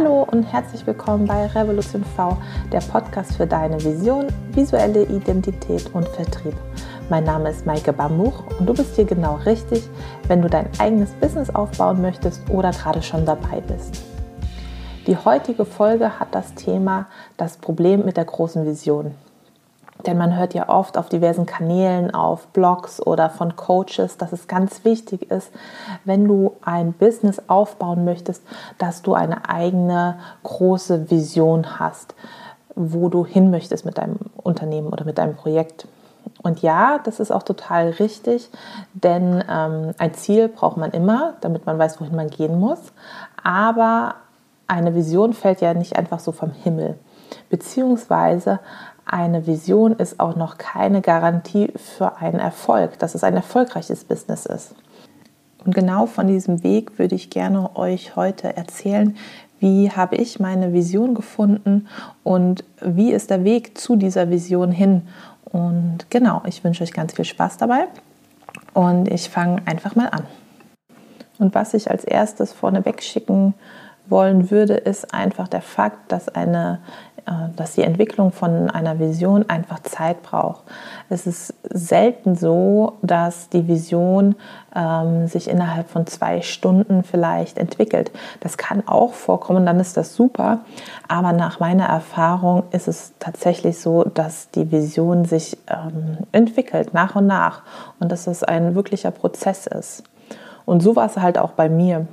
Hallo und herzlich willkommen bei Revolution V, der Podcast für deine Vision, visuelle Identität und Vertrieb. Mein Name ist Maike Bambuch und du bist hier genau richtig, wenn du dein eigenes Business aufbauen möchtest oder gerade schon dabei bist. Die heutige Folge hat das Thema das Problem mit der großen Vision. Denn man hört ja oft auf diversen Kanälen, auf Blogs oder von Coaches, dass es ganz wichtig ist, wenn du ein Business aufbauen möchtest, dass du eine eigene große Vision hast, wo du hin möchtest mit deinem Unternehmen oder mit deinem Projekt. Und ja, das ist auch total richtig, denn ähm, ein Ziel braucht man immer, damit man weiß, wohin man gehen muss. Aber eine Vision fällt ja nicht einfach so vom Himmel. Beziehungsweise eine Vision ist auch noch keine Garantie für einen Erfolg, dass es ein erfolgreiches Business ist. Und genau von diesem Weg würde ich gerne euch heute erzählen, wie habe ich meine Vision gefunden und wie ist der Weg zu dieser Vision hin. Und genau, ich wünsche euch ganz viel Spaß dabei und ich fange einfach mal an. Und was ich als erstes vorneweg schicken wollen würde, ist einfach der Fakt, dass eine dass die Entwicklung von einer Vision einfach Zeit braucht. Es ist selten so, dass die Vision ähm, sich innerhalb von zwei Stunden vielleicht entwickelt. Das kann auch vorkommen, dann ist das super. Aber nach meiner Erfahrung ist es tatsächlich so, dass die Vision sich ähm, entwickelt nach und nach und dass es ein wirklicher Prozess ist. Und so war es halt auch bei mir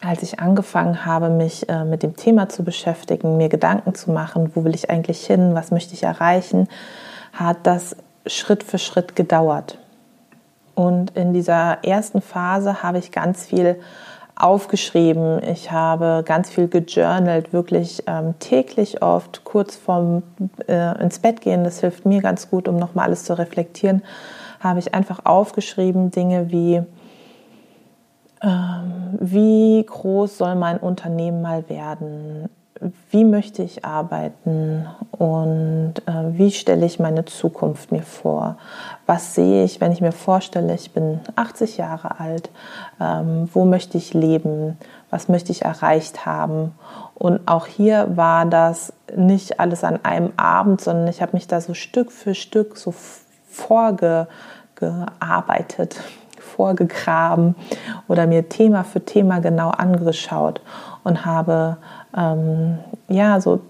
als ich angefangen habe, mich äh, mit dem Thema zu beschäftigen, mir Gedanken zu machen, wo will ich eigentlich hin, was möchte ich erreichen, hat das Schritt für Schritt gedauert. Und in dieser ersten Phase habe ich ganz viel aufgeschrieben. Ich habe ganz viel gejournalt, wirklich ähm, täglich oft, kurz vorm äh, ins Bett gehen. Das hilft mir ganz gut, um nochmal alles zu reflektieren. Habe ich einfach aufgeschrieben Dinge wie ähm, wie groß soll mein Unternehmen mal werden? Wie möchte ich arbeiten und äh, wie stelle ich meine Zukunft mir vor? Was sehe ich, wenn ich mir vorstelle, ich bin 80 Jahre alt? Ähm, wo möchte ich leben? Was möchte ich erreicht haben? Und auch hier war das nicht alles an einem Abend, sondern ich habe mich da so Stück für Stück so vorgearbeitet, vorgegraben oder mir Thema für Thema genau angeschaut und habe ähm, ja so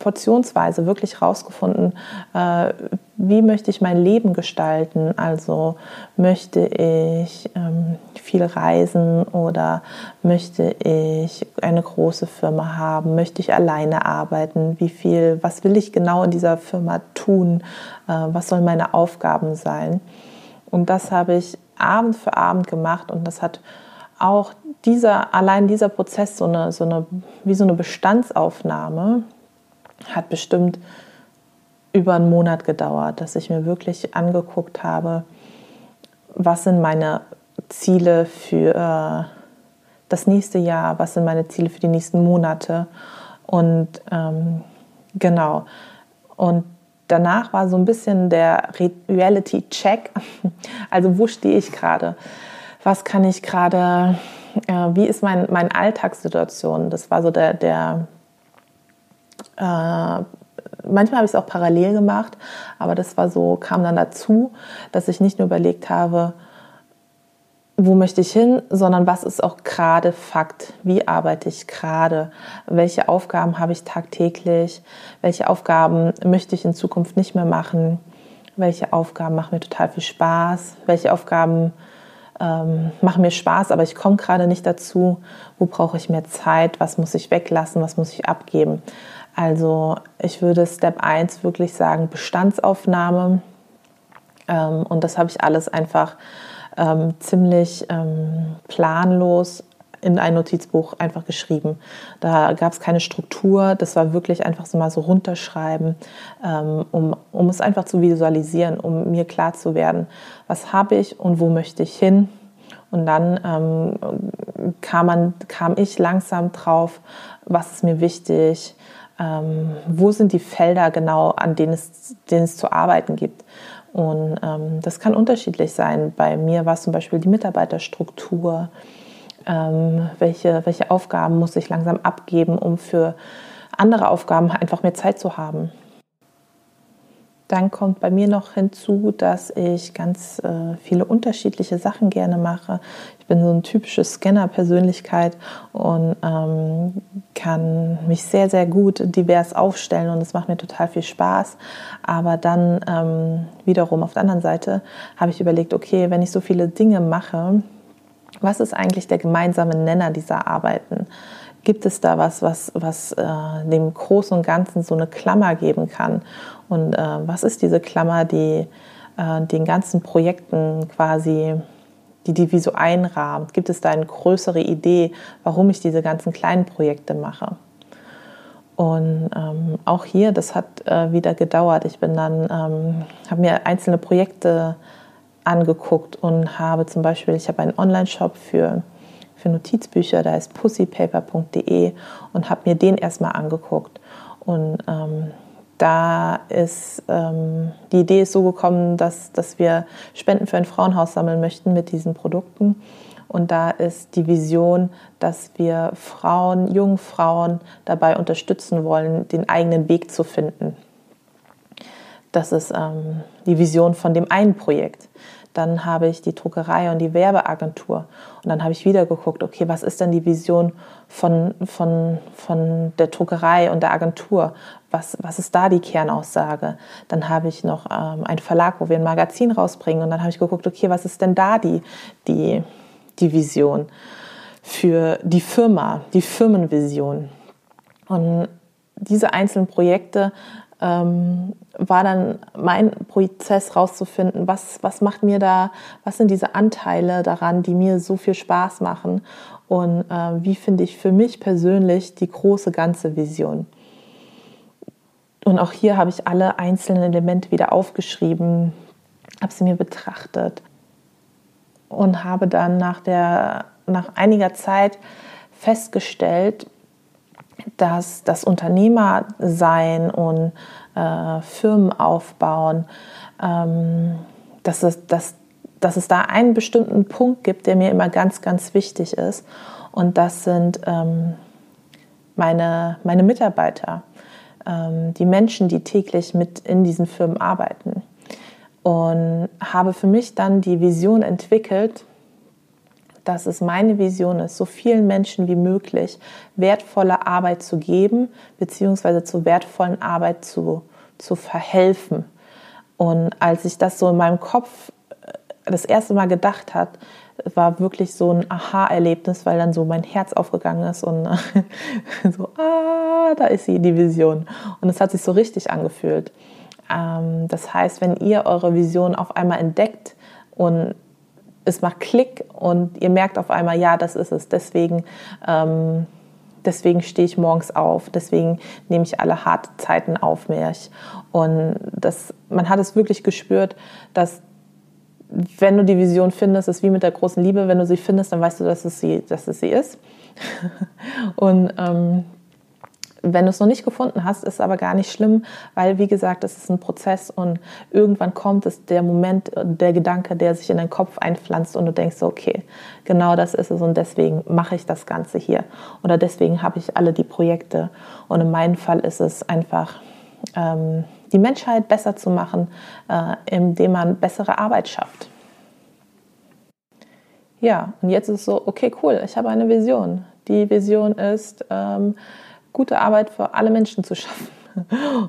portionsweise wirklich rausgefunden, äh, wie möchte ich mein Leben gestalten. Also möchte ich ähm, viel reisen oder möchte ich eine große Firma haben, möchte ich alleine arbeiten, wie viel, was will ich genau in dieser Firma tun, äh, was sollen meine Aufgaben sein. Und das habe ich Abend für Abend gemacht und das hat auch dieser, allein dieser Prozess, so eine, so eine, wie so eine Bestandsaufnahme, hat bestimmt über einen Monat gedauert, dass ich mir wirklich angeguckt habe, was sind meine Ziele für äh, das nächste Jahr, was sind meine Ziele für die nächsten Monate und ähm, genau. Und danach war so ein bisschen der Reality-Check. Also wo stehe ich gerade? Was kann ich gerade, äh, wie ist mein, meine Alltagssituation? Das war so der, der äh, manchmal habe ich es auch parallel gemacht, aber das war so, kam dann dazu, dass ich nicht nur überlegt habe, wo möchte ich hin, sondern was ist auch gerade Fakt? Wie arbeite ich gerade? Welche Aufgaben habe ich tagtäglich? Welche Aufgaben möchte ich in Zukunft nicht mehr machen? Welche Aufgaben machen mir total viel Spaß? Welche Aufgaben ähm, machen mir Spaß, aber ich komme gerade nicht dazu? Wo brauche ich mehr Zeit? Was muss ich weglassen? Was muss ich abgeben? Also ich würde Step 1 wirklich sagen Bestandsaufnahme. Ähm, und das habe ich alles einfach ähm, ziemlich ähm, planlos in ein Notizbuch einfach geschrieben. Da gab es keine Struktur, das war wirklich einfach so mal so runterschreiben, ähm, um, um es einfach zu visualisieren, um mir klar zu werden, was habe ich und wo möchte ich hin. Und dann ähm, kam, man, kam ich langsam drauf, was ist mir wichtig, ähm, wo sind die Felder genau, an denen es, denen es zu arbeiten gibt. Und ähm, das kann unterschiedlich sein. Bei mir war es zum Beispiel die Mitarbeiterstruktur. ähm, welche, welche Aufgaben muss ich langsam abgeben, um für andere Aufgaben einfach mehr Zeit zu haben. Dann kommt bei mir noch hinzu, dass ich ganz äh, viele unterschiedliche Sachen gerne mache. Ich bin so ein typisches Scanner-Persönlichkeit und ähm, kann mich sehr, sehr gut divers aufstellen und es macht mir total viel Spaß. Aber dann ähm, wiederum auf der anderen Seite habe ich überlegt, okay, wenn ich so viele Dinge mache, was ist eigentlich der gemeinsame Nenner dieser Arbeiten? Gibt es da was, was, was äh, dem Großen und Ganzen so eine Klammer geben kann? Und äh, was ist diese Klammer, die äh, den ganzen Projekten quasi, die die wie so einrahmt? Gibt es da eine größere Idee, warum ich diese ganzen kleinen Projekte mache? Und ähm, auch hier, das hat äh, wieder gedauert. Ich bin dann, ähm, habe mir einzelne Projekte angeguckt und habe zum Beispiel, ich habe einen Online-Shop für für Notizbücher, da ist pussypaper.de und habe mir den erstmal angeguckt. Und ähm, da ist ähm, die Idee ist so gekommen, dass, dass wir Spenden für ein Frauenhaus sammeln möchten mit diesen Produkten. Und da ist die Vision, dass wir Frauen, jungen Frauen dabei unterstützen wollen, den eigenen Weg zu finden. Das ist ähm, die Vision von dem einen Projekt. Dann habe ich die Druckerei und die Werbeagentur. Und dann habe ich wieder geguckt, okay, was ist denn die Vision von, von, von der Druckerei und der Agentur? Was, was ist da die Kernaussage? Dann habe ich noch ähm, einen Verlag, wo wir ein Magazin rausbringen. Und dann habe ich geguckt, okay, was ist denn da die, die, die Vision für die Firma, die Firmenvision? Und diese einzelnen Projekte ähm, war dann mein Prozess rauszufinden, was, was macht mir da, was sind diese Anteile daran, die mir so viel Spaß machen und äh, wie finde ich für mich persönlich die große ganze Vision. Und auch hier habe ich alle einzelnen Elemente wieder aufgeschrieben, habe sie mir betrachtet und habe dann nach, der, nach einiger Zeit festgestellt, dass das Unternehmersein und äh, Firmen aufbauen, ähm, dass, es, dass, dass es da einen bestimmten Punkt gibt, der mir immer ganz, ganz wichtig ist. Und das sind ähm, meine, meine Mitarbeiter, ähm, die Menschen, die täglich mit in diesen Firmen arbeiten. Und habe für mich dann die Vision entwickelt, dass es meine Vision ist, so vielen Menschen wie möglich wertvolle Arbeit zu geben, beziehungsweise zu wertvollen Arbeit zu, zu verhelfen. Und als ich das so in meinem Kopf äh, das erste Mal gedacht hat, war wirklich so ein Aha-Erlebnis, weil dann so mein Herz aufgegangen ist und so, ah, da ist sie, die Vision. Und es hat sich so richtig angefühlt. Ähm, das heißt, wenn ihr eure Vision auf einmal entdeckt und es macht Klick und ihr merkt auf einmal, ja, das ist es. Deswegen, ähm, deswegen stehe ich morgens auf, deswegen nehme ich alle harte Zeiten auf mich. Und das, man hat es wirklich gespürt, dass wenn du die Vision findest, ist wie mit der großen Liebe, wenn du sie findest, dann weißt du, dass es sie, dass es sie ist. und ähm, wenn du es noch nicht gefunden hast, ist aber gar nicht schlimm, weil wie gesagt, es ist ein Prozess und irgendwann kommt es der Moment, der Gedanke, der sich in deinen Kopf einpflanzt und du denkst, okay, genau das ist es und deswegen mache ich das Ganze hier oder deswegen habe ich alle die Projekte und in meinem Fall ist es einfach ähm, die Menschheit besser zu machen, äh, indem man bessere Arbeit schafft. Ja, und jetzt ist es so, okay, cool, ich habe eine Vision. Die Vision ist, ähm, gute Arbeit für alle Menschen zu schaffen.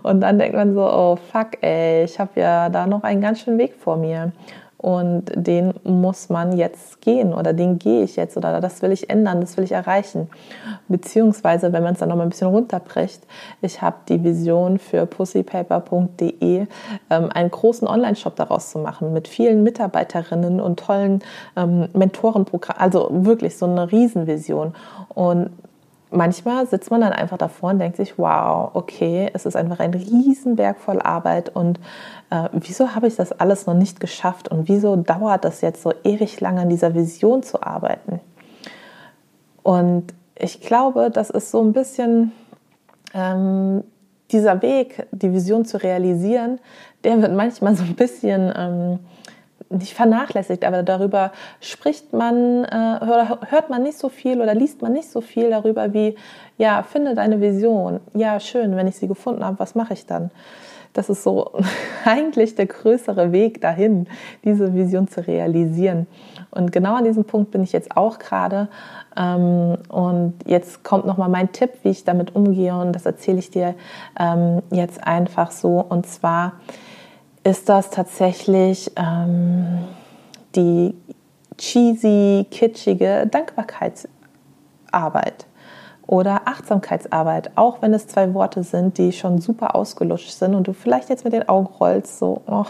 Und dann denkt man so, oh fuck, ey, ich habe ja da noch einen ganz schönen Weg vor mir. Und den muss man jetzt gehen oder den gehe ich jetzt oder das will ich ändern, das will ich erreichen. Beziehungsweise, wenn man es dann noch mal ein bisschen runterbricht, ich habe die Vision für pussypaper.de, ähm, einen großen Online-Shop daraus zu machen mit vielen Mitarbeiterinnen und tollen ähm, Mentorenprogrammen. Also wirklich so eine Riesenvision. Und manchmal sitzt man dann einfach davor und denkt sich, wow, okay, es ist einfach ein Riesenberg voll Arbeit und äh, wieso habe ich das alles noch nicht geschafft und wieso dauert das jetzt so ewig lange an dieser Vision zu arbeiten? Und ich glaube, das ist so ein bisschen ähm, dieser Weg, die Vision zu realisieren, der wird manchmal so ein bisschen ähm, nicht vernachlässigt, aber darüber spricht man, äh, hört man nicht so viel oder liest man nicht so viel darüber wie, ja, finde deine Vision. Ja, schön, wenn ich sie gefunden habe, was mache ich dann? Das ist so eigentlich der größere Weg dahin, diese Vision zu realisieren. Und genau an diesem Punkt bin ich jetzt auch gerade. Ähm, und jetzt kommt nochmal mein Tipp, wie ich damit umgehe. Und das erzähle ich dir ähm, jetzt einfach so. Und zwar ist das tatsächlich ähm, die cheesy, kitschige Dankbarkeitsarbeit oder Achtsamkeitsarbeit, auch wenn es zwei Worte sind, die schon super ausgelutscht sind und du vielleicht jetzt mit den Augen rollst, so, oh,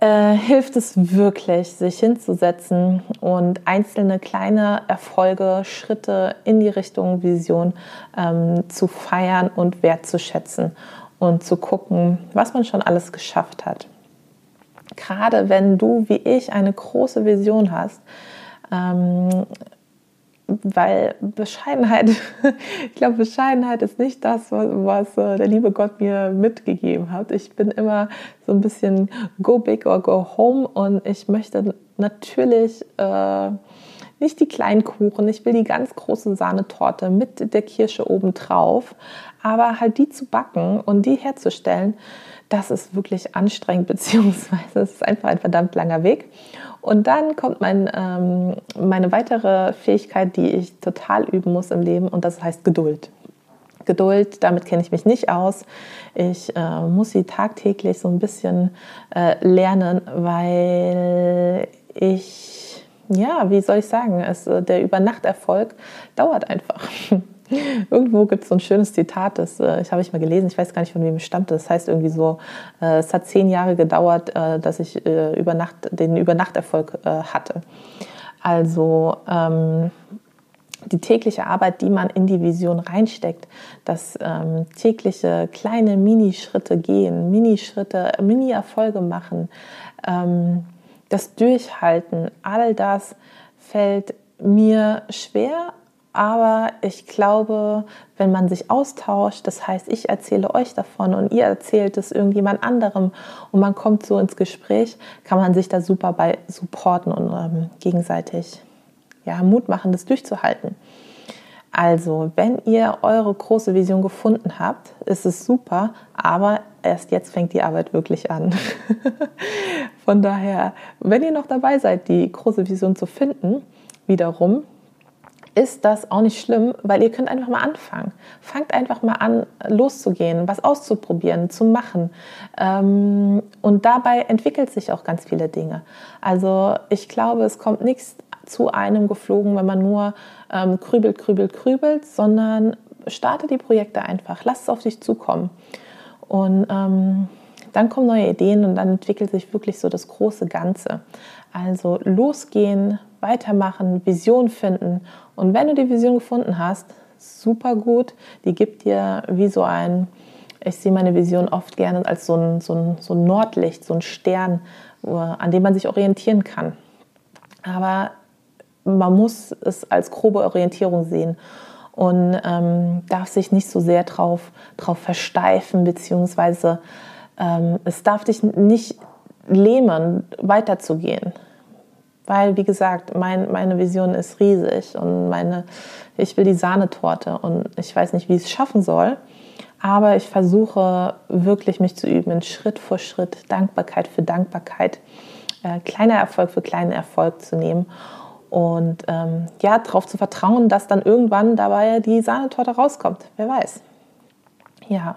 äh, hilft es wirklich, sich hinzusetzen und einzelne kleine Erfolge, Schritte in die Richtung Vision ähm, zu feiern und wertzuschätzen und zu gucken, was man schon alles geschafft hat. Gerade wenn du wie ich eine große Vision hast, ähm, weil Bescheidenheit, ich glaube, Bescheidenheit ist nicht das, was, was, äh, der liebe Gott mir mitgegeben hat. Ich bin immer so ein bisschen go big or go home und ich möchte natürlich äh, nicht die kleinen Kuchen, ich will die ganz große Sahnetorte mit der Kirsche obendrauf, aber halt die zu backen und die herzustellen, das ist wirklich anstrengend, beziehungsweise es ist einfach ein verdammt langer Weg. Und dann kommt mein, ähm, meine weitere Fähigkeit, die ich total üben muss im Leben, und das heißt Geduld. Geduld, damit kenne ich mich nicht aus. Ich äh, muss sie tagtäglich so ein bisschen äh, lernen, weil ich, ja, wie soll ich sagen, es, äh, der Übernachterfolg dauert einfach. Irgendwo gibt es so ein schönes Zitat, das äh, habe ich mal gelesen, ich weiß gar nicht, von wem es stammt. Das heißt irgendwie so, äh, es hat zehn Jahre gedauert, äh, dass ich über Nacht, den Übernachterfolg hatte. Also ähm, die tägliche Arbeit, die man in die Vision reinsteckt, das ähm, tägliche kleine Minischritte gehen, Minischritte, Mini-Erfolge machen, ähm, das Durchhalten, all das fällt mir schwer, aber ich glaube, wenn man sich austauscht, das heißt, ich erzähle euch davon und ihr erzählt es irgendjemand anderem und man kommt so ins Gespräch, kann man sich da super bei supporten und ähm, gegenseitig ja, Mut machen, das durchzuhalten. Also, wenn ihr eure große Vision gefunden habt, ist es super, aber erst jetzt fängt die Arbeit wirklich an. Von daher, wenn ihr noch dabei seid, die große Vision zu finden, wiederum ist das auch nicht schlimm, weil ihr könnt einfach mal anfangen. Fangt einfach mal an, loszugehen, was auszuprobieren, zu machen. Ähm, und dabei entwickelt sich auch ganz viele Dinge. Also ich glaube, es kommt nichts zu einem geflogen, wenn man nur ähm, krübelt, krübelt, krübelt, sondern starte die Projekte einfach. Lass es auf dich zukommen. Und ähm, dann kommen neue Ideen und dann entwickelt sich wirklich so das große Ganze. Also losgehen, weitermachen, Vision finden. Und wenn du die Vision gefunden hast, super gut, die gibt dir wie so ein, ich sehe meine Vision oft gerne als so ein, so ein, so ein Nordlicht, so ein Stern, an dem man sich orientieren kann. Aber man muss es als grobe Orientierung sehen und ähm, darf sich nicht so sehr drauf, drauf versteifen, beziehungsweise ähm, es darf dich nicht lähmen, weiterzugehen. Weil, wie gesagt, mein, meine Vision ist riesig und meine, ich will die Sahnetorte und ich weiß nicht, wie ich es schaffen soll. Aber ich versuche wirklich mich zu üben, Schritt für Schritt, Dankbarkeit für Dankbarkeit, äh, kleiner Erfolg für kleinen Erfolg zu nehmen und ähm, ja, darauf zu vertrauen, dass dann irgendwann dabei die Sahnetorte rauskommt. Wer weiß. Ja,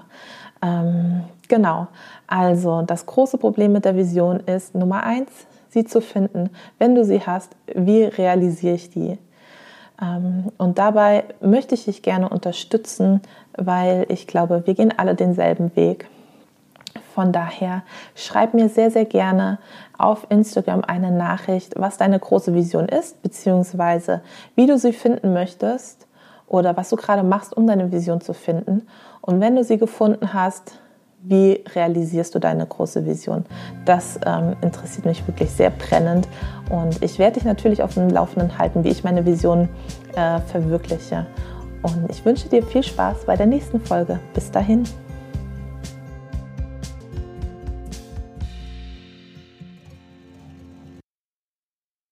ähm, genau. Also das große Problem mit der Vision ist Nummer eins, sie zu finden. Wenn du sie hast, wie realisiere ich die? Ähm, und dabei möchte ich dich gerne unterstützen, weil ich glaube, wir gehen alle denselben Weg. Von daher schreib mir sehr, sehr gerne auf Instagram eine Nachricht, was deine große Vision ist, beziehungsweise wie du sie finden möchtest oder was du gerade machst, um deine Vision zu finden. Und wenn du sie gefunden hast, wie realisierst du deine große Vision? Das ähm, interessiert mich wirklich sehr brennend und ich werde dich natürlich auf dem Laufenden halten, wie ich meine Vision äh, verwirkliche. Und ich wünsche dir viel Spaß bei der nächsten Folge. Bis dahin.